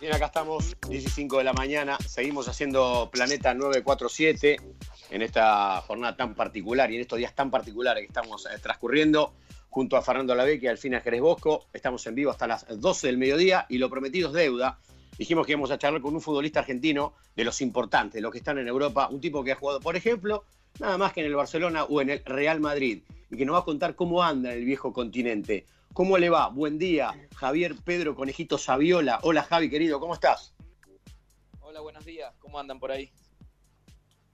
Bien, acá estamos, 15 de la mañana, seguimos haciendo Planeta 947 en esta jornada tan particular y en estos días tan particulares que estamos eh, transcurriendo junto a Fernando Lavecchia y Alfina Jerez Bosco. Estamos en vivo hasta las 12 del mediodía y lo prometido es deuda. Dijimos que íbamos a charlar con un futbolista argentino de los importantes, los que están en Europa, un tipo que ha jugado, por ejemplo, nada más que en el Barcelona o en el Real Madrid y que nos va a contar cómo anda en el viejo continente. ¿Cómo le va? Buen día, Javier Pedro Conejito Saviola. Hola Javi, querido, ¿cómo estás? Hola, buenos días. ¿Cómo andan por ahí?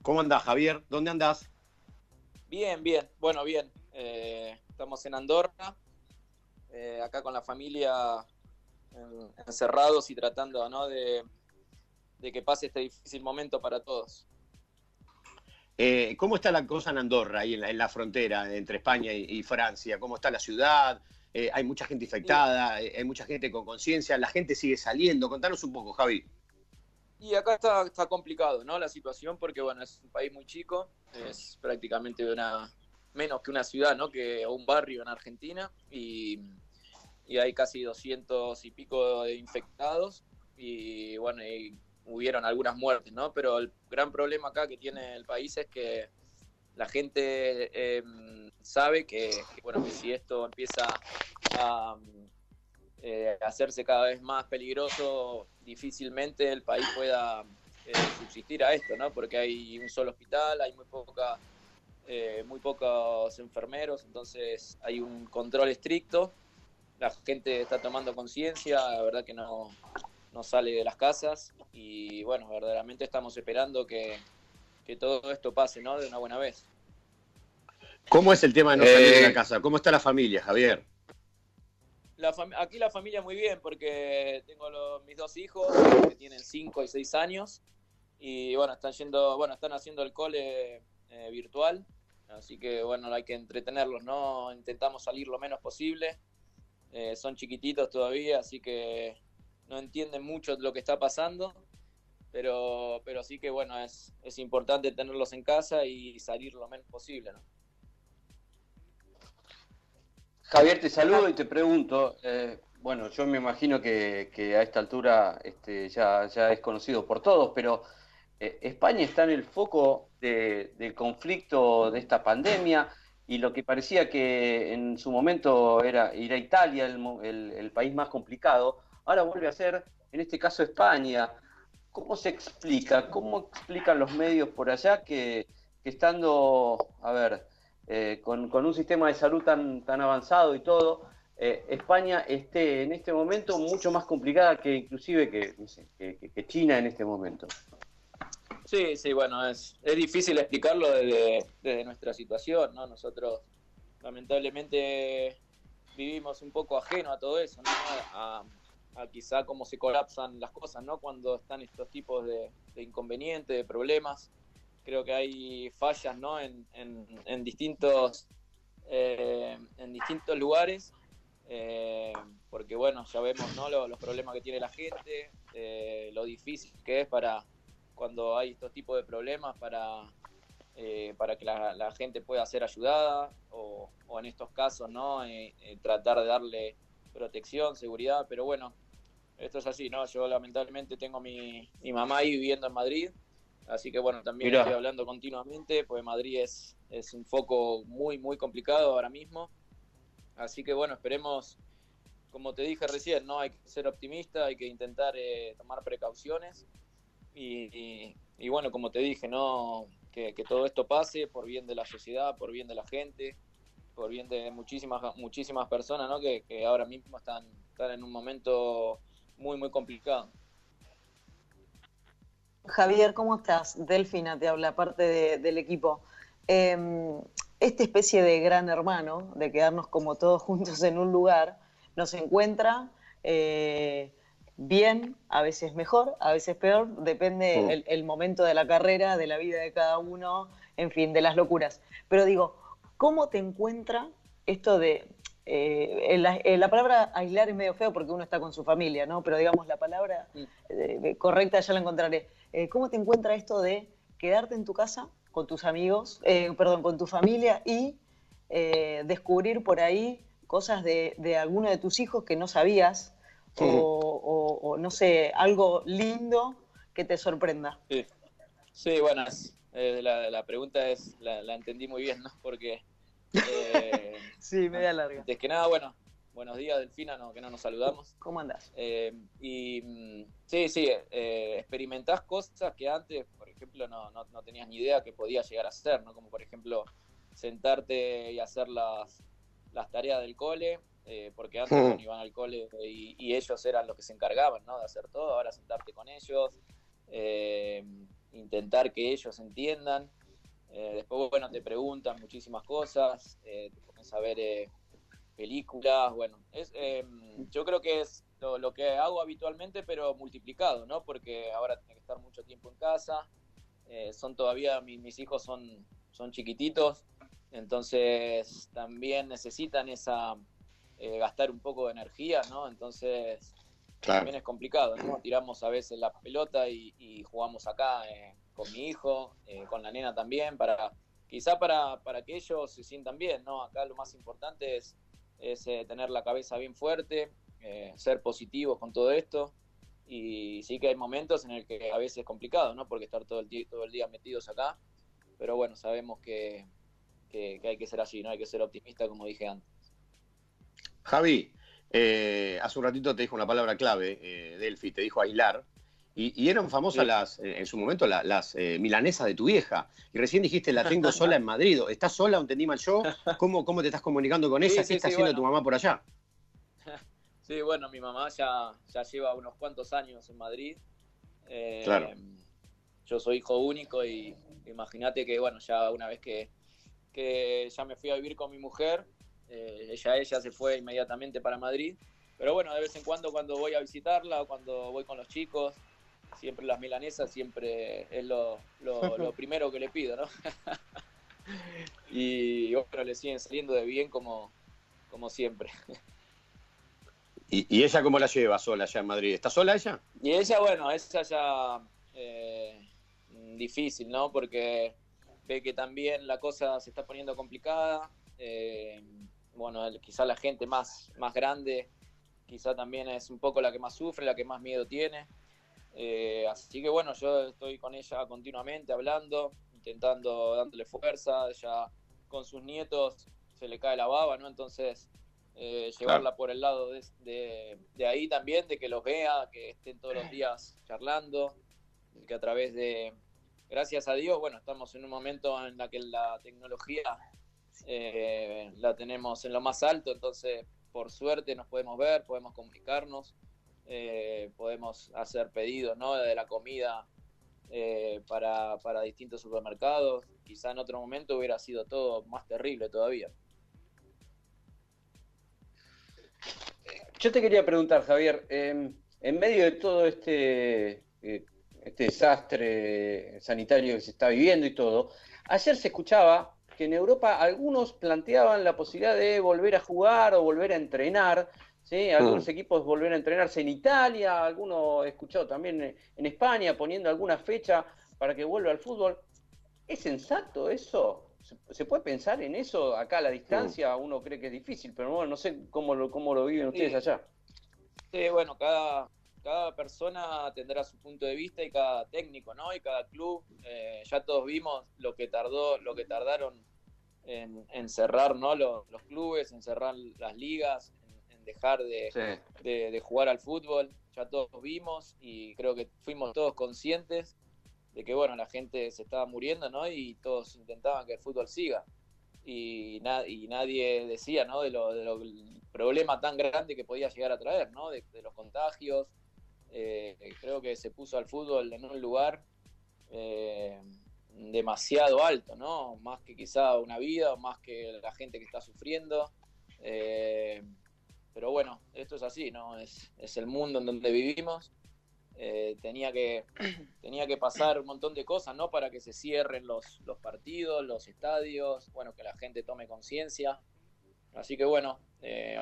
¿Cómo andás, Javier? ¿Dónde andás? Bien, bien. Bueno, bien. Eh, estamos en Andorra, eh, acá con la familia encerrados y tratando ¿no? de, que pase este difícil momento para todos. Eh, ¿Cómo está la cosa en Andorra, ahí en la, frontera entre España y, Francia? ¿Cómo está la ciudad? Eh, hay mucha gente infectada, eh, hay mucha gente con conciencia, la gente sigue saliendo. Contanos un poco, Javi. Y acá está, está complicado, ¿no? La situación, porque bueno, es un país muy chico, es prácticamente una menos que una ciudad, ¿no? Que un barrio en Argentina y, hay casi 200 y pico de infectados y bueno, y hubieron algunas muertes, ¿no? Pero el gran problema acá que tiene el país es que la gente em, sabe que, bueno, si esto empieza a eh, hacerse cada vez más peligroso, difícilmente el país pueda eh, subsistir a esto, ¿no? Porque hay un solo hospital, hay muy poca, eh, muy pocos enfermeros, entonces hay un control estricto. La gente está tomando conciencia, la verdad que no, no sale de las casas y bueno, verdaderamente estamos esperando que, que todo esto pase, ¿no? De una buena vez. ¿Cómo es el tema de no salir de la eh, casa? ¿Cómo está la familia, Javier? aquí la familia muy bien, porque tengo mis dos hijos que tienen 5 y 6 años y bueno, están yendo, bueno, están haciendo el cole eh, virtual, así que bueno, hay que entretenerlos, ¿no? Intentamos salir lo menos posible. Eh, son chiquititos todavía, así que no entienden mucho lo que está pasando, pero, pero sí que bueno, es, es importante tenerlos en casa y salir lo menos posible, ¿no? Javier, te saludo y te pregunto, eh, bueno, yo me imagino que, a esta altura este, ya, ya es conocido por todos, pero eh, España está en el foco del conflicto de esta pandemia y lo que parecía que en su momento era, era Italia el, el país más complicado, ahora vuelve a ser, en este caso, España. ¿Cómo se explica? ¿Cómo explican los medios por allá que, estando, a ver, eh, con, un sistema de salud tan, avanzado y todo, eh, España esté en este momento mucho más complicada que inclusive que, China en este momento. Sí, sí, bueno, es, difícil explicarlo desde, nuestra situación, ¿no? Nosotros lamentablemente vivimos un poco ajeno a todo eso, ¿no? Quizá cómo se colapsan las cosas, ¿no? Cuando están estos tipos de, inconvenientes, de problemas creo que hay fallas ¿no? en, en, distintos, eh, en distintos lugares, eh, porque bueno, ya vemos ¿no? los, problemas que tiene la gente, eh, lo difícil que es para cuando hay estos tipos de problemas para, para que la, gente pueda ser ayudada o, o en estos casos ¿no? tratar de darle protección, seguridad, pero bueno, esto es así, ¿no? Yo lamentablemente tengo mi, mi mamá ahí viviendo en Madrid, Así que bueno, también estoy hablando continuamente, pues Madrid es, es un foco muy, muy complicado ahora mismo. Así que bueno, esperemos, como te dije recién, no hay que ser optimista, hay que intentar eh, tomar precauciones. Y, y, bueno, como te dije, no que, todo esto pase por bien de la sociedad, por bien de la gente, por bien de muchísimas, muchísimas personas ¿no? que, que ahora mismo están, están en un momento muy, muy complicado. Javier, ¿cómo estás? Delfina te habla, parte del equipo. Em, esta especie de gran hermano, de quedarnos como todos juntos en un lugar, nos encuentra eh, bien, a veces mejor, a veces peor, depende el, momento de la carrera, de la vida de cada uno, en fin, de las locuras. Pero digo, ¿cómo te encuentra esto de... Eh, la, palabra aislar es medio feo porque uno está con su familia, ¿no? Pero digamos, la palabra eh, correcta ya la encontraré. Eh, ¿cómo te encuentra esto de quedarte en tu casa con tus amigos, eh, perdón, con tu familia y eh, descubrir por ahí cosas de, alguno de tus hijos que no sabías o, o, no sé, algo lindo que te sorprenda. Sí, sí bueno, la, pregunta es, la, entendí muy bien, ¿no? Porque... Eh, sí, media larga. Es que nada, bueno, buenos días, Delfina, no, que no nos saludamos. ¿Cómo andás? Eh, y mm, sí, sí, experimentás cosas que antes, por ejemplo, no, no, no, tenías ni idea que podía llegar a ser, ¿no? Como por ejemplo, sentarte y hacer las, las tareas del cole, eh, porque antes hmm. iban al cole y, ellos eran los que se encargaban ¿no? de hacer todo, ahora sentarte con ellos, eh, intentar que ellos entiendan. Eh, después, bueno, te preguntan muchísimas cosas, te pones a ver películas, bueno, es, yo creo que es lo, que hago habitualmente, pero multiplicado, ¿no? Porque ahora tengo que estar mucho tiempo en casa, son todavía, mis hijos son, son chiquititos, entonces también necesitan esa eh, gastar un poco de energía, ¿no? Entonces también es complicado, ¿no? Tiramos a veces la pelota y, jugamos acá eh, con mi hijo, eh, con la nena también, para quizá para, para que ellos se sientan bien, ¿no? Acá lo más importante es, es tener la cabeza bien fuerte, ser positivos con todo esto. Y sí que hay momentos en el que a veces es complicado, ¿no? Porque estar todo el, todo el día metidos acá. Pero bueno, sabemos que, que, hay que ser así, ¿no? Hay que ser optimista, como dije antes. Javi, eh, hace un ratito te dijo una palabra clave, eh, Delphi, te dijo aislar. Y, eran famosas las, eh, en su momento las milanesas de tu vieja. Y recién dijiste, la tengo sola en Madrid. ¿Estás sola? ¿Entendí mal yo? ¿Cómo, cómo te estás comunicando con ella? ¿Qué está haciendo tu mamá por allá? Sí, bueno, mi mamá ya, ya lleva unos cuantos años en Madrid. claro. Yo soy hijo único y imagínate que, bueno, ya una vez que, que ya me fui a vivir con mi mujer. Eh, ella, ella se fue inmediatamente para Madrid. Pero bueno, de vez en cuando cuando voy a visitarla o cuando voy con los chicos, siempre las milanesas siempre es lo, lo, primero que le pido, ¿no? y bueno, le siguen saliendo de bien como, como siempre. ¿Y, ella cómo la lleva sola allá en Madrid? ¿Está sola ella? Y ella, bueno, esa ya eh, difícil, ¿no? Porque ve que también la cosa se está poniendo complicada. Eh, bueno, quizá la gente más, más grande, quizá también es un poco la que más sufre, la que más miedo tiene. Eh, así que bueno, yo estoy con ella continuamente hablando, intentando dándole fuerza, ya con sus nietos se le cae la baba, ¿no? Entonces, eh, llevarla por el lado de, de, ahí también, de que los vea, que estén todos los días charlando, que a través de, gracias a Dios, bueno, estamos en un momento en la que la tecnología eh, la tenemos en lo más alto, entonces por suerte nos podemos ver, podemos comunicarnos, eh, podemos hacer pedidos ¿no? de la comida eh, para, para distintos supermercados. Quizá en otro momento hubiera sido todo más terrible todavía. Yo te quería preguntar, Javier, en medio de todo este este desastre sanitario que se está viviendo y todo, ayer se escuchaba que en Europa algunos planteaban la posibilidad de volver a jugar o volver a entrenar, ¿sí? algunos mm. equipos volver a entrenarse en Italia, algunos he escuchado también en España poniendo alguna fecha para que vuelva al fútbol. ¿Es sensato eso? ¿Se puede pensar en eso acá a la distancia? Mm. Uno cree que es difícil, pero bueno, no sé cómo lo, cómo lo viven ustedes allá. Sí, bueno, cada, cada persona tendrá su punto de vista y cada técnico, ¿no? Y cada club. Eh, ya todos vimos lo que tardó, lo que tardaron en, cerrar, ¿no? Los, clubes, en cerrar las ligas, en, dejar de, jugar al fútbol. Ya todos vimos y creo que fuimos todos conscientes de que, bueno, la gente se estaba muriendo, ¿no? Y todos intentaban que el fútbol siga. Y, y nadie decía, ¿no? De lo, del problema tan grande que podía llegar a traer, ¿no? de los contagios, eh, creo que se puso al fútbol en un lugar eh, demasiado alto, ¿no? Más que quizá una vida, más que la gente que está sufriendo. Eh, pero bueno, esto es así, ¿no? Es, el mundo en donde vivimos. tenía, que, tenía que pasar un montón de cosas, ¿no? Para que se cierren los, los partidos, los estadios, bueno, que la gente tome conciencia. Así que bueno,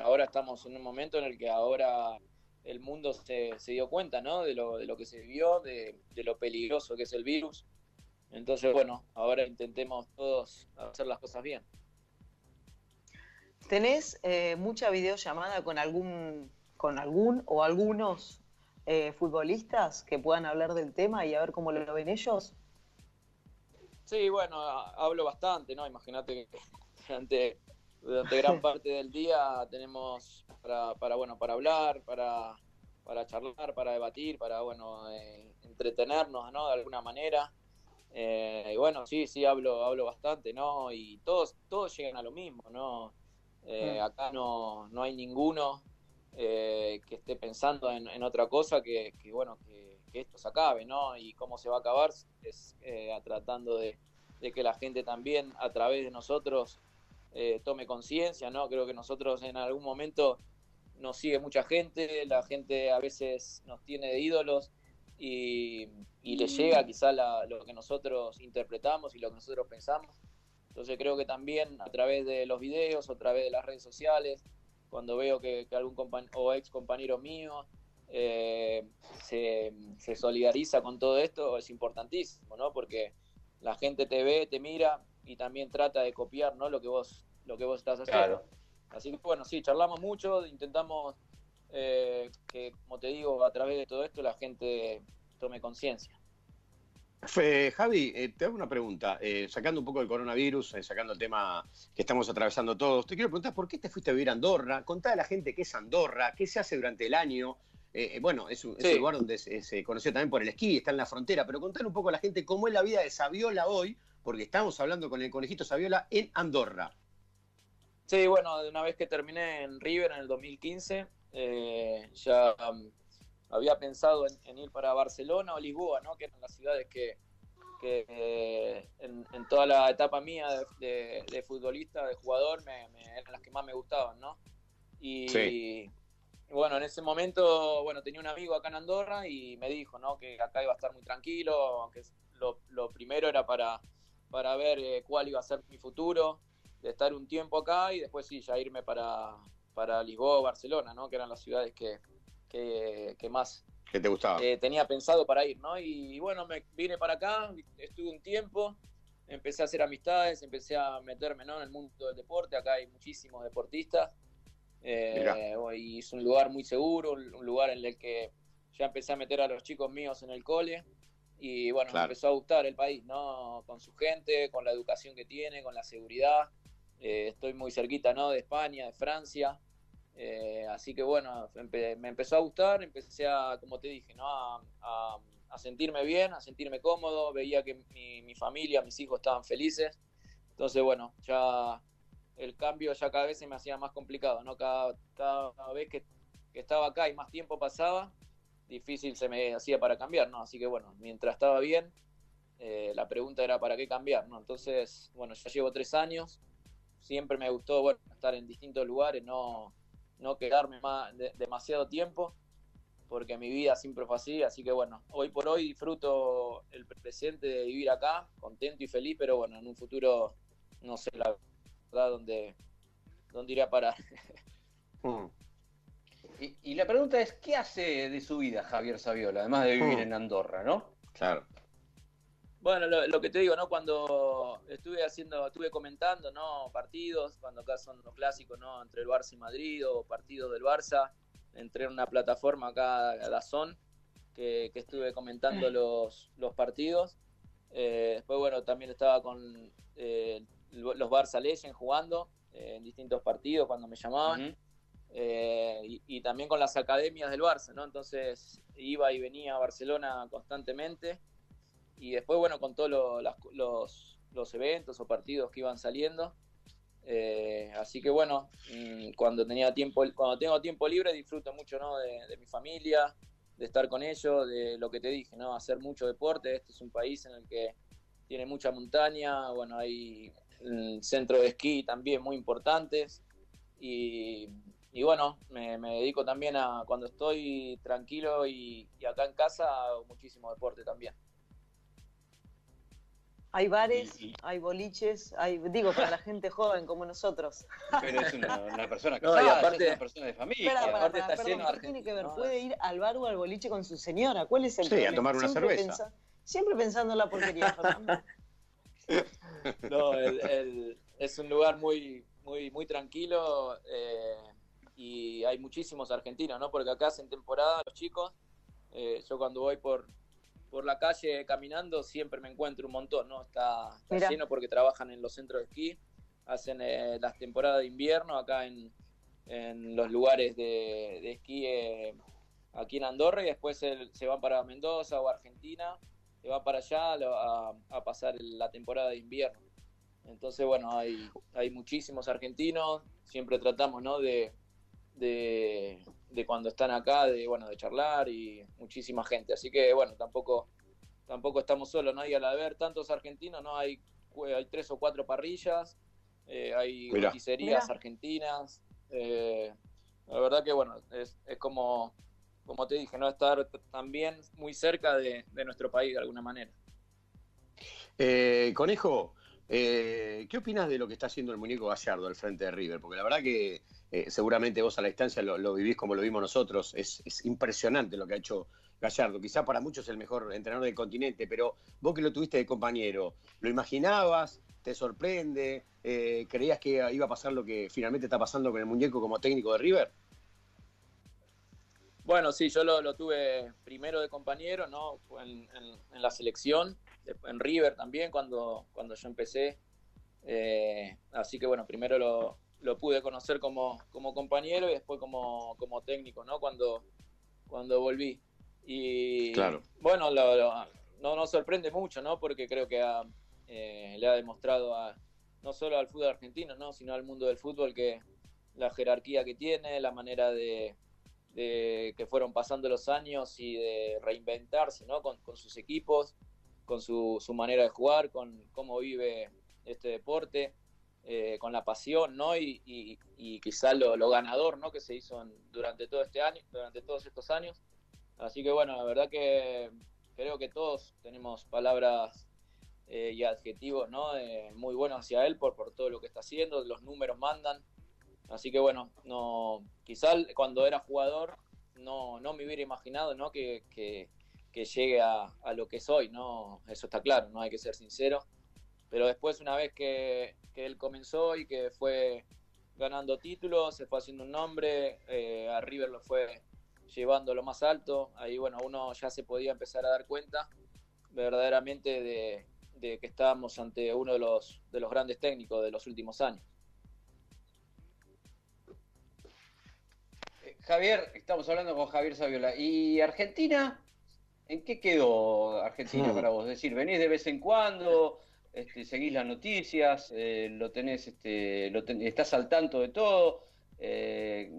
ahora estamos en un momento en el que ahora el mundo se, dio cuenta, ¿no? De lo, de lo que se vio, de, lo peligroso que es el virus. Entonces, bueno, ahora intentemos todos hacer las cosas bien. ¿Tenés eh, mucha videollamada con algún, con algún o algunos eh, futbolistas que puedan hablar del tema y a ver cómo lo ven ellos? Sí, bueno, hablo bastante, ¿no? Imagínate que durante, durante gran parte del día tenemos para, para bueno, para hablar, para, para charlar, para debatir, para, bueno, eh, entretenernos, ¿no? De alguna manera. Eh, y bueno, sí, sí, hablo, hablo bastante, ¿no? Y todos, todos llegan a lo mismo, ¿no? Eh, acá no, no hay ninguno que esté pensando en, otra cosa que, bueno, que, esto se acabe, ¿no? Y cómo se va a acabar es tratando de, de, que la gente también a través de nosotros tome conciencia, ¿no? Creo que nosotros en algún momento nos sigue mucha gente, la gente a veces nos tiene de ídolos y, y le llega quizá lo que nosotros interpretamos y lo que nosotros pensamos. Entonces creo que también a través de los videos, a través de las redes sociales, cuando veo que, algún compañero o ex compañero mío eh, se, solidariza con todo esto, es importantísimo, ¿no? Porque la gente te ve, te mira y también trata de copiar, ¿no? Lo que vos, lo que vos estás haciendo. Así que bueno, sí, charlamos mucho, intentamos eh, que, como te digo, a través de todo esto la gente tome conciencia. Javi, eh, te hago una pregunta. Eh, sacando un poco el coronavirus, sacando el tema que estamos atravesando todos, te quiero preguntar por qué te fuiste a vivir a Andorra. Contá a la gente qué es Andorra, qué se hace durante el año. bueno, es un, lugar donde se, conoció también por el esquí, está en la frontera, pero contar un poco a la gente cómo es la vida de Saviola hoy, porque estamos hablando con el conejito Saviola en Andorra. Sí, bueno, de una vez que terminé en River en el 2015, eh, ya um, había pensado en, ir para Barcelona o Lisboa, ¿no? que eran las ciudades que, eh, en, toda la etapa mía de, futbolista, de jugador, me, eran las que más me gustaban. ¿no? Y, bueno, en ese momento, bueno, tenía un amigo acá en Andorra y me dijo ¿no? que acá iba a estar muy tranquilo, lo, lo primero era para, para ver eh, cuál iba a ser mi futuro de estar un tiempo acá y después sí, ya irme para, para Lisboa o Barcelona, ¿no? Que eran las ciudades que, que, más ¿Qué te gustaba? Eh, tenía pensado para ir, ¿no? Y, bueno, me vine para acá, estuve un tiempo, empecé a hacer amistades, empecé a meterme ¿no? en el mundo del deporte, acá hay muchísimos deportistas. Eh, y es un lugar muy seguro, un lugar en el que ya empecé a meter a los chicos míos en el cole y bueno, me empezó a gustar el país, ¿no? Con su gente, con la educación que tiene, con la seguridad. Eh, estoy muy cerquita ¿no? de España, de Francia. Eh, así que bueno, me empezó a gustar, empecé a, como te dije, ¿no? A, sentirme bien, a sentirme cómodo, veía que mi, familia, mis hijos estaban felices. Entonces, bueno, ya el cambio ya cada vez se me hacía más complicado, ¿no? Cada, cada vez que, estaba acá y más tiempo pasaba, difícil se me hacía para cambiar, ¿no? Así que bueno, mientras estaba bien, eh, la pregunta era para qué cambiar, ¿no? Entonces, bueno, ya llevo tres años, siempre me gustó bueno, estar en distintos lugares, no, no quedarme más demasiado tiempo, porque mi vida siempre fue así, así que bueno, hoy por hoy disfruto el presente de vivir acá, contento y feliz, pero bueno, en un futuro no sé la verdad dónde, dónde iré a parar. Hmm. Y, la pregunta es, ¿qué hace de su vida Javier Saviola, además de vivir hmm. en Andorra, no? Claro. Bueno, lo, que te digo, ¿no? Cuando estuve haciendo, estuve comentando, ¿no? Partidos, cuando acá son los clásicos, ¿no? Entre el Barça y Madrid o partidos del Barça, entré en una plataforma acá, Dazón, que, que estuve comentando los, los partidos. Eh, después, bueno, también estaba con eh, los Barça Legends jugando eh, en distintos partidos cuando me llamaban. y, y, también con las academias del Barça, ¿no? Entonces iba y venía a Barcelona constantemente y después, bueno, con todos los, los, eventos o partidos que iban saliendo. Eh, así que bueno, mm, cuando tenía tiempo, cuando tengo tiempo libre disfruto mucho ¿no? de, mi familia, de estar con ellos, de lo que te dije, ¿no? Hacer mucho deporte. Este es un país en el que tiene mucha montaña, bueno, hay centros de esquí también muy importantes. Y, y bueno, me, dedico también a, cuando estoy tranquilo y, y acá en casa, muchísimo deporte también. Hay bares, hay boliches, hay, digo, para la gente joven como nosotros. Pero es una, persona casada, no, aparte, es una persona de familia. Espera, aparte está lleno ¿qué tiene que ver? ¿Puede ir al bar o al boliche con su señora? ¿Cuál es el sí, a tomar una cerveza. siempre pensando en la porquería, No, es un lugar muy, muy, muy tranquilo eh, y hay muchísimos argentinos, ¿no? Porque acá en temporada los chicos Eh, yo cuando voy por, por la calle caminando siempre me encuentro un montón, ¿no? Está, lleno porque trabajan en los centros de esquí, hacen eh, las temporadas de invierno acá en, en los lugares de, esquí eh, aquí en Andorra y después se van para Mendoza o Argentina, se va para allá a, pasar la temporada de invierno. Entonces, bueno, hay, hay muchísimos argentinos, siempre tratamos, ¿no? De, de, cuando están acá, de bueno, de charlar y muchísima gente. Así que bueno, tampoco, tampoco estamos solos, ¿no? Y al haber tantos argentinos, ¿no? Hay, hay tres o cuatro parrillas, eh, hay roticerías argentinas. Eh, la verdad que bueno, es, es, como, como te dije, ¿no? Estar también muy cerca de, nuestro país de alguna manera. Eh, Conejo, ¿qué opinas de lo que está haciendo el muñeco Gallardo al frente de River? Porque la verdad que eh, seguramente vos a la distancia lo, vivís como lo vimos nosotros. Es, impresionante lo que ha hecho Gallardo. Quizá para muchos es el mejor entrenador del continente, pero vos que lo tuviste de compañero, ¿lo imaginabas? ¿Te sorprende? Eh, ¿Creías que iba a pasar lo que finalmente está pasando con el muñeco como técnico de River? Bueno, sí, yo lo, tuve primero de compañero, ¿no? En, la selección, en River también, cuando, cuando yo empecé. Eh, así que bueno, primero lo, lo pude conocer como, como compañero y después como, como técnico, ¿no? Cuando, cuando volví. Y claro. bueno, no nos sorprende mucho, ¿no? Porque creo que eh, le ha demostrado a, no solo al fútbol argentino, ¿no? Sino al mundo del fútbol que la jerarquía que tiene, la manera de, que fueron pasando los años y de reinventarse, ¿no? Con, con sus equipos, con su, su manera de jugar, con cómo vive este deporte. Eh, con la pasión, ¿no? Y, y, quizá lo, ganador, ¿no? Que se hizo durante todo este año, durante todos estos años. Así que bueno, la verdad que creo que todos tenemos palabras eh, y adjetivos, ¿no? muy buenos hacia él por, por todo lo que está haciendo, los números mandan. Así que bueno, no, quizá cuando era jugador no, no me hubiera imaginado, ¿no? Que, que, llegue a, a, lo que soy, ¿no? Eso está claro, ¿no? Hay que ser sincero. Pero después, una vez que, que él comenzó y que fue ganando títulos, se fue haciendo un nombre, eh, a River lo fue llevando lo más alto, ahí bueno, uno ya se podía empezar a dar cuenta verdaderamente de, que estábamos ante uno de los, de los grandes técnicos de los últimos años. Eh, Javier, estamos hablando con Javier Saviola. ¿Y Argentina? ¿En qué quedó Argentina para vos? Es decir, venís de vez en cuando, este, seguís las noticias, eh, lo tenés, este, lo estás al tanto de todo, eh,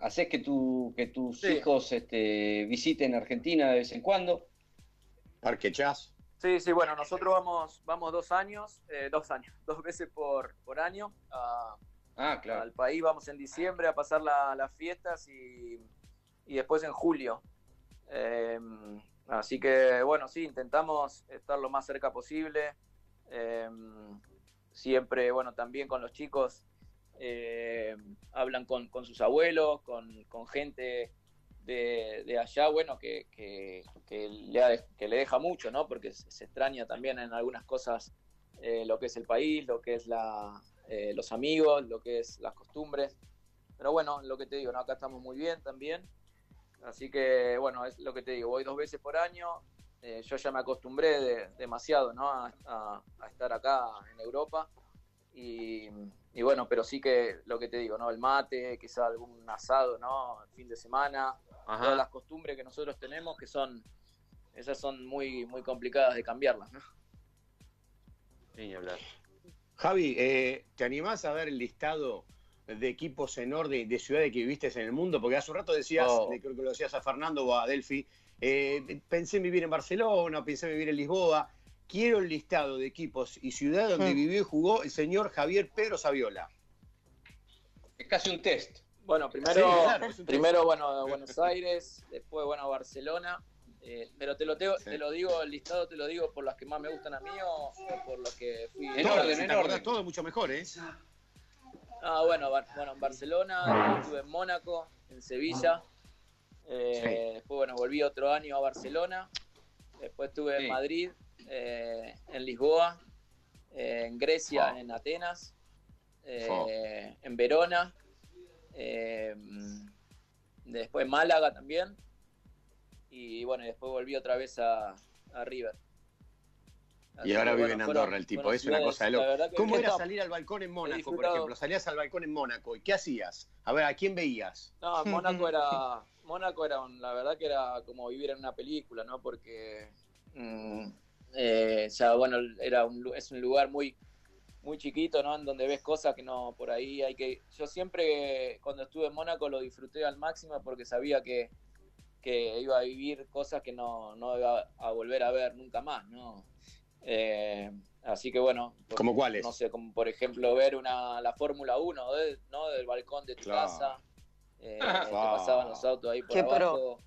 haces que, tu, que tus hijos este, visiten Argentina de vez en cuando. Parque Chas. Sí, sí, bueno, nosotros vamos, vamos dos años, eh, dos años, dos veces por, por año ah, al país. Vamos en diciembre a pasar las fiestas y, y, después en julio. Em, así que, bueno, sí, intentamos estar lo más cerca posible. Em, siempre, bueno, también con los chicos eh, hablan con, sus abuelos, con, gente de, allá, bueno, que, le, que le deja mucho, ¿no? Porque se, extraña también en algunas cosas eh, lo que es el país, lo que es eh, los amigos, lo que es las costumbres. Pero bueno, lo que te digo, ¿no? acá estamos muy bien también. Así que, bueno, es lo que te digo, voy dos veces por año, eh, yo ya me acostumbré demasiado ¿no? a, estar acá en Europa. Y, bueno, pero sí que lo que te digo, ¿no? El mate, quizá algún asado, ¿no? El fin de semana, todas las costumbres que nosotros tenemos que son, esas son muy, muy complicadas de cambiarlas, ¿no? hablar. Javi, eh, ¿te animás a ver el listado de equipos en orden de ciudades que viviste en el mundo? Porque hace un rato decías, oh. creo que lo decías a Fernando o a Delphi, eh, pensé en vivir en Barcelona, pensé en vivir en Lisboa. Quiero el listado de equipos y ciudades donde hmm. vivió y jugó el señor Javier Pedro Saviola. Es casi un test. Bueno, primero, primero bueno, Buenos Aires, después bueno, Barcelona. Eh, pero te lo, te lo digo, el listado te lo digo por las que más me gustan a mí o, por los que fui. En orden, en orden. Todo mucho mejor, ¿eh? Ah, bueno, bueno, en Barcelona, estuve en Mónaco, en Sevilla, eh, después, bueno, volví otro año a Barcelona. Después estuve en Madrid, eh, en Lisboa, eh, en Grecia, en Atenas, en Verona. después Málaga también. y bueno, después volví otra vez a, River. y ahora vive en Andorra el tipo, es una cosa de loco. ¿Cómo era salir al balcón en Mónaco, por ejemplo? Salías al balcón en Mónaco, ¿y qué hacías? A ver, ¿a quién veías? No, Mónaco era, Mónaco era, la verdad que era como vivir en una película, ¿no? Porque mm, eh, ya, bueno, era un, es un lugar muy, muy chiquito, ¿no? En donde ves cosas que no, por ahí hay que... Yo siempre, cuando estuve en Mónaco, lo disfruté al máximo porque sabía que, que iba a vivir cosas que no, no iba a volver a ver nunca más, ¿no? Eh, así que bueno. ¿Como cuáles? No sé, como por ejemplo ver una, la Fórmula 1, ¿no? Del balcón de tu casa. Eh, pasaban los autos ahí por abajo.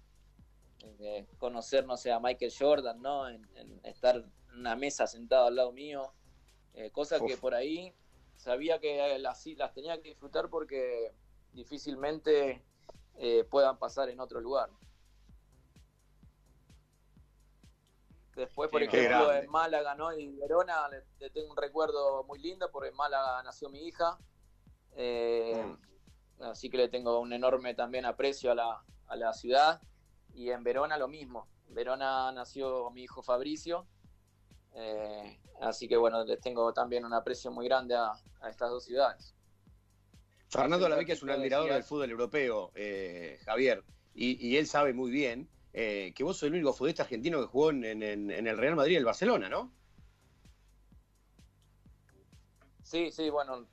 Eh, conocer, no sé, a Michael Jordan, ¿no? En, estar en una mesa sentado al lado mío. Eh, cosas que por ahí sabía que las, las tenía que disfrutar porque difícilmente eh, puedan pasar en otro lugar. Después, por ejemplo, en Málaga ¿no? y Verona le, tengo un recuerdo muy lindo porque en Málaga nació mi hija. Mm. Así que le tengo un enorme también aprecio a la, a la ciudad. Y en Verona lo mismo. En Verona nació mi hijo Fabricio eh, así que bueno, les tengo también un aprecio muy grande a, estas dos ciudades. Fernando Lavecchia es un admirador del fútbol europeo, eh, Javier, y, él sabe muy bien eh, que vos sos el único futbolista argentino que jugó en, el Real Madrid y el Barcelona, ¿no? Sí, sí, bueno,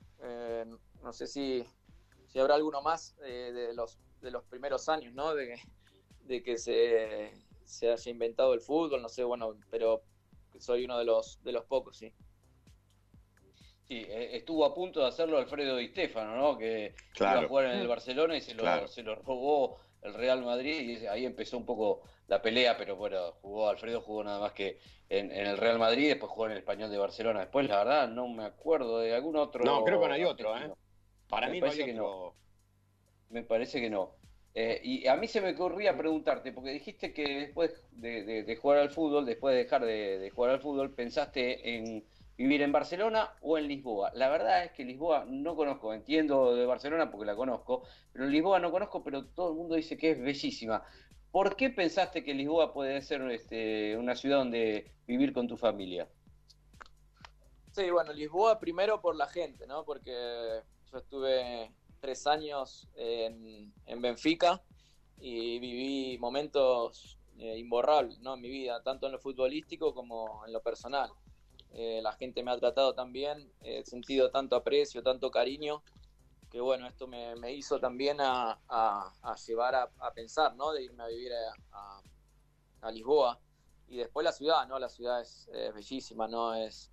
no sé si, si, habrá alguno más de, los, de los primeros años, ¿no? De, de que se, se haya inventado el fútbol, no sé, bueno, pero soy uno de los, de los pocos, sí. Sí, e, estuvo a punto de hacerlo Alfredo Di Stefano, ¿no? Que iba a jugar en el Barcelona y se lo, se lo robó el Real Madrid y ahí empezó un poco la pelea, pero bueno, jugó Alfredo jugó nada más que en, el Real Madrid, después jugó en el Español de Barcelona. Después, la verdad, no me acuerdo de algún otro. No, creo que no hay otro, ¿eh? Para mí parece que no. Me parece que no. Eh, y a mí se me ocurría preguntarte, porque dijiste que después de, jugar al fútbol, después de dejar de, jugar al fútbol, pensaste en vivir en Barcelona o en Lisboa. La verdad es que Lisboa no conozco, entiendo de Barcelona porque la conozco, pero Lisboa no conozco, pero todo el mundo dice que es bellísima. ¿Por qué pensaste que Lisboa puede ser este, una ciudad donde vivir con tu familia? Sí, bueno, Lisboa primero por la gente, ¿no? Porque yo estuve tres años en, Benfica y viví momentos eh, imborrables ¿no? en mi vida, tanto en lo futbolístico como en lo personal. Eh, la gente me ha tratado también, he sentido tanto aprecio, tanto cariño, que bueno, esto me, hizo también a, llevar a, pensar, ¿no? De irme a vivir a, Lisboa. Y después la ciudad, ¿no? La ciudad es, es bellísima, ¿no? Es,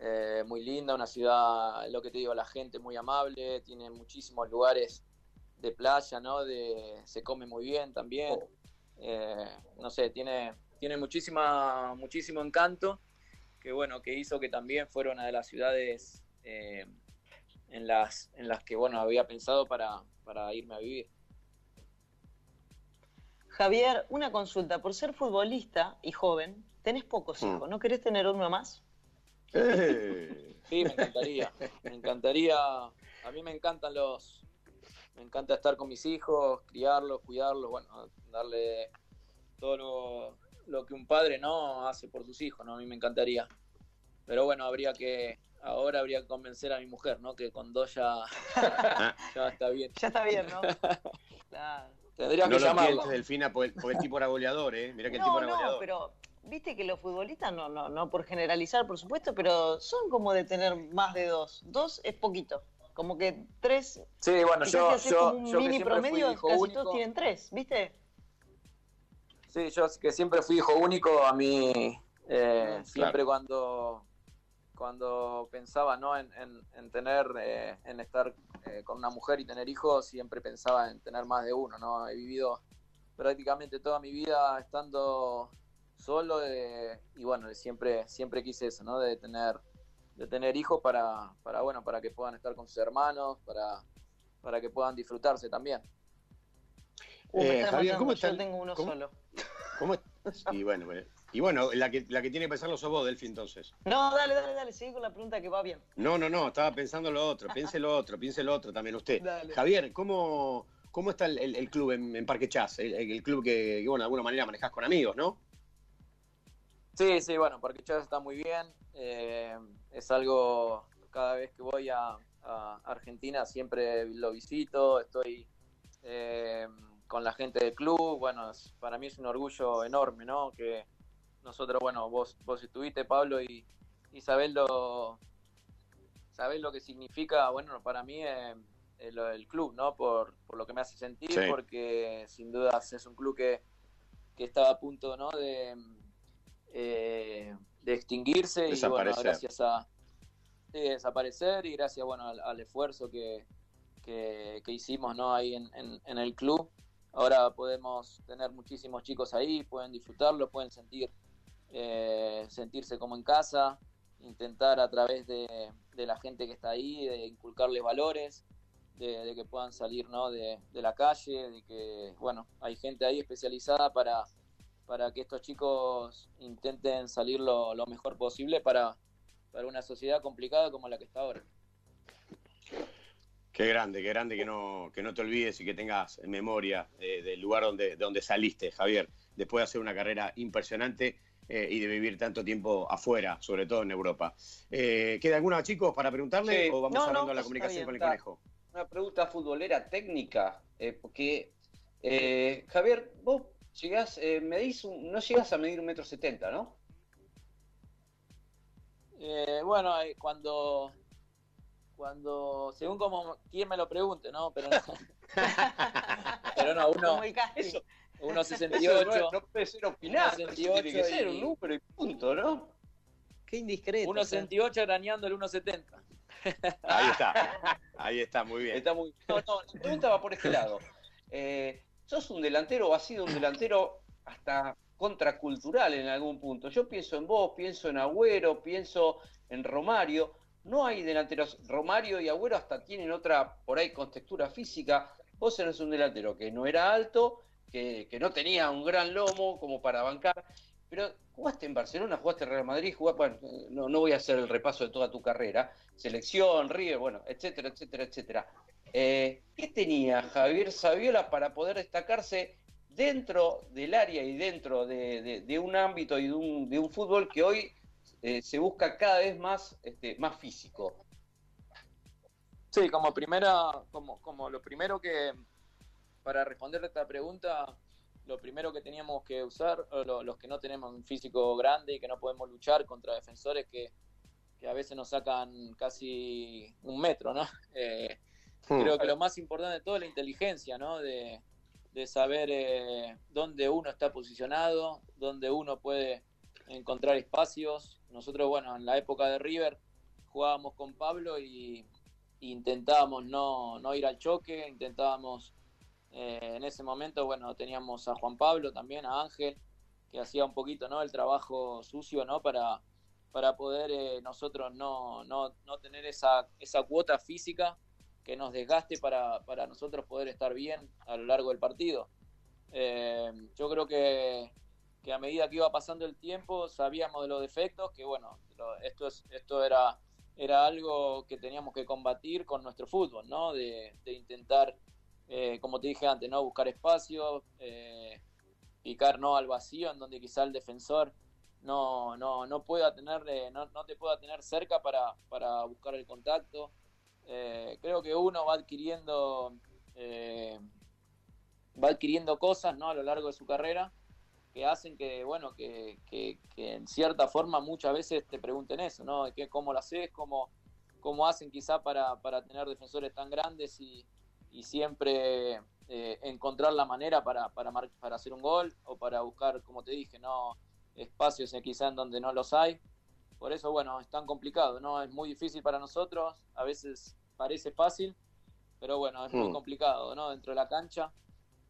eh, muy linda, una ciudad, lo que te digo, la gente muy amable, tiene muchísimos lugares de playa, ¿no? De, se come muy bien también. Eh, no sé, tiene, tiene muchísima, muchísimo encanto, que bueno, que hizo que también fuera una de las ciudades eh, en, las, en las que, bueno, había pensado para, para irme a vivir. Javier, una consulta. Por ser futbolista y joven, tenés pocos mm. hijos. ¿No querés tener uno más? Sí, me encantaría. Me encantaría. A mí me encantan los. Me encanta estar con mis hijos, criarlos, cuidarlos, bueno, darle todo lo, que un padre no hace por sus hijos, ¿no? A mí me encantaría. Pero bueno, habría que. Ahora habría que convencer a mi mujer, ¿no? Que con dos ya, ya está bien. Ya está bien, ¿no? Claro. Tendría que llamarlo. Delfina, porque, el tipo era goleador, ¿eh? Mira que el tipo era no, pero viste que los futbolistas, no, no, no por generalizar, por supuesto, pero son como de tener más de dos. Dos es poquito. Como que tres. Sí, bueno, yo. yo, un mini promedio, casi todos tienen tres, ¿viste? Sí, yo que siempre fui hijo único, a mí eh, siempre cuando cuando pensaba ¿no? en, en, tener, eh, en estar eh, con una mujer y tener hijos, siempre pensaba en tener más de uno, ¿no? He vivido prácticamente toda mi vida estando solo eh, y bueno, siempre, siempre quise eso, ¿no? De tener, de tener hijos para, para, bueno, para que puedan estar con sus hermanos, para, para que puedan disfrutarse también. eh, Javier, ¿cómo Yo tengo uno solo. ¿Cómo y bueno, y bueno, la que, la que tiene que pensarlo sos vos, Delphi, entonces. No, dale, dale, dale, sigue con la pregunta que va bien. No, no, no, estaba pensando lo otro, piense lo otro, piense lo otro también usted. Javier, ¿cómo, ¿Cómo está el, club en, Parque Chas? El, club que, bueno, de alguna manera manejás con amigos, ¿no? Sí, sí, bueno, Parque Chas está muy bien. Eh, es algo, cada vez que voy a, Argentina siempre lo visito, estoy eh, con la gente del club. Bueno, para mí es un orgullo enorme, ¿no? Que nosotros, bueno, vos, vos estuviste, Pablo, y, y sabés lo, sabés lo que significa, bueno, para mí... Eh, el, club, ¿no? Por, lo que me hace sentir, porque sin dudas es un club que, que estaba a punto, ¿no? De, eh, de extinguirse y bueno, gracias a desaparecer y gracias, bueno, al, esfuerzo que, que, hicimos, ¿no? Ahí en, en, el club. Ahora podemos tener muchísimos chicos ahí, pueden disfrutarlo, pueden sentir eh, sentirse como en casa, intentar a través de, de, la gente que está ahí, de inculcarles valores, de, que puedan salir ¿no? de, la calle, de que, bueno, hay gente ahí especializada para, para que estos chicos intenten salir lo, mejor posible para, para una sociedad complicada como la que está ahora. Qué grande, qué grande que no, que no te olvides y que tengas en memoria eh, del lugar donde, donde saliste, Javier, después de hacer una carrera impresionante eh, y de vivir tanto tiempo afuera, sobre todo en Europa. Eh, ¿Queda alguna, chicos, para preguntarle o vamos hablando de la comunicación con el conejo? una pregunta futbolera técnica, eh, porque eh, Javier, vos llegás, eh, medís no llegas a medir un metro setenta, ¿no? bueno, cuando, cuando, según como quien me lo pregunte, ¿no? Pero no, pero no uno, eso, 1.68. No, puede ser opinar, tiene que ser un número y punto, ¿no? Qué indiscreto. 1.68 arañando el 1.70. Ahí está, ahí está, muy bien. Está muy... No, no, la pregunta va por este lado. Eh, ¿Sos un delantero o has sido un delantero hasta contracultural en algún punto? Yo pienso en vos, pienso en Agüero, pienso en Romario. No hay delanteros. Romario y Agüero hasta tienen otra, por ahí, con textura física. Vos eres un delantero que no era alto, que, que no tenía un gran lomo como para bancar. Pero jugaste en Barcelona, jugaste en Real Madrid, jugaste, bueno, no, no voy a hacer el repaso de toda tu carrera, selección, River, bueno, etcétera, etcétera, etcétera. Eh, ¿Qué tenía Javier Saviola para poder destacarse dentro del área y dentro de, un ámbito y de un, de un, fútbol que hoy eh, se busca cada vez más, este, más físico? Sí, como primera, como, como lo primero que, para responder a esta pregunta, lo primero que teníamos que usar, los que no tenemos un físico grande y que no podemos luchar contra defensores que, a veces nos sacan casi un metro, ¿no? Eh, hmm. Creo que lo más importante de todo es la inteligencia, ¿no? De, saber eh, dónde uno está posicionado, dónde uno puede encontrar espacios. Nosotros, bueno, en la época de River jugábamos con Pablo y, intentábamos no, no ir al choque, intentábamos eh, en ese momento, bueno, teníamos a Juan Pablo también, a Ángel, que hacía un poquito, ¿no? El trabajo sucio, ¿no? Para, para poder eh, nosotros no, no, no, tener esa, esa cuota física que nos desgaste para, para, nosotros poder estar bien a lo largo del partido. Eh, yo creo que, que, a medida que iba pasando el tiempo sabíamos de los defectos, que bueno, esto, es, esto era, era algo que teníamos que combatir con nuestro fútbol, ¿no? De, de intentar eh, como te dije antes, ¿no? Buscar espacio, eh, picar no al vacío, en donde quizá el defensor no, no, no pueda tener, eh, no, no, te pueda tener cerca para, para buscar el contacto. Creo que uno va adquiriendo va adquiriendo cosas ¿no? a lo largo de su carrera que hacen que, bueno, que, que, en cierta forma muchas veces te pregunten eso, ¿no? Que, ¿Cómo lo haces? ¿Cómo, cómo hacen quizá para, para tener defensores tan grandes y, siempre eh, encontrar la manera para, para, para hacer un gol o para buscar, como te dije, no espacios quizá en donde no los hay. Por eso, bueno, es tan complicado, ¿no? Es muy difícil para nosotros, a veces parece fácil, pero bueno, es muy hmm. complicado, ¿no? Dentro de la cancha.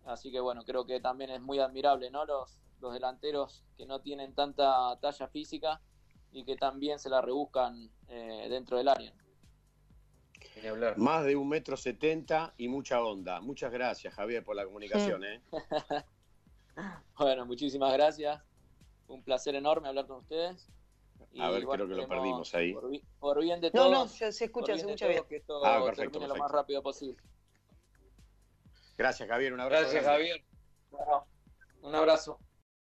Así que bueno, creo que también es muy admirable, ¿no? Los, los delanteros que no tienen tanta talla física y que también se la rebuscan eh, dentro del área. Más de un metro setenta y mucha onda. Muchas gracias, Javier, por la comunicación. ¿eh? bueno, muchísimas gracias. Un placer enorme hablar con ustedes. A ver, creo que lo perdimos ahí. Por, bien de todos. No, no, se, escucha, se escucha bien. Que esto ah, perfecto, lo más rápido posible. Gracias, Javier. Un abrazo. Gracias, Javier. un abrazo.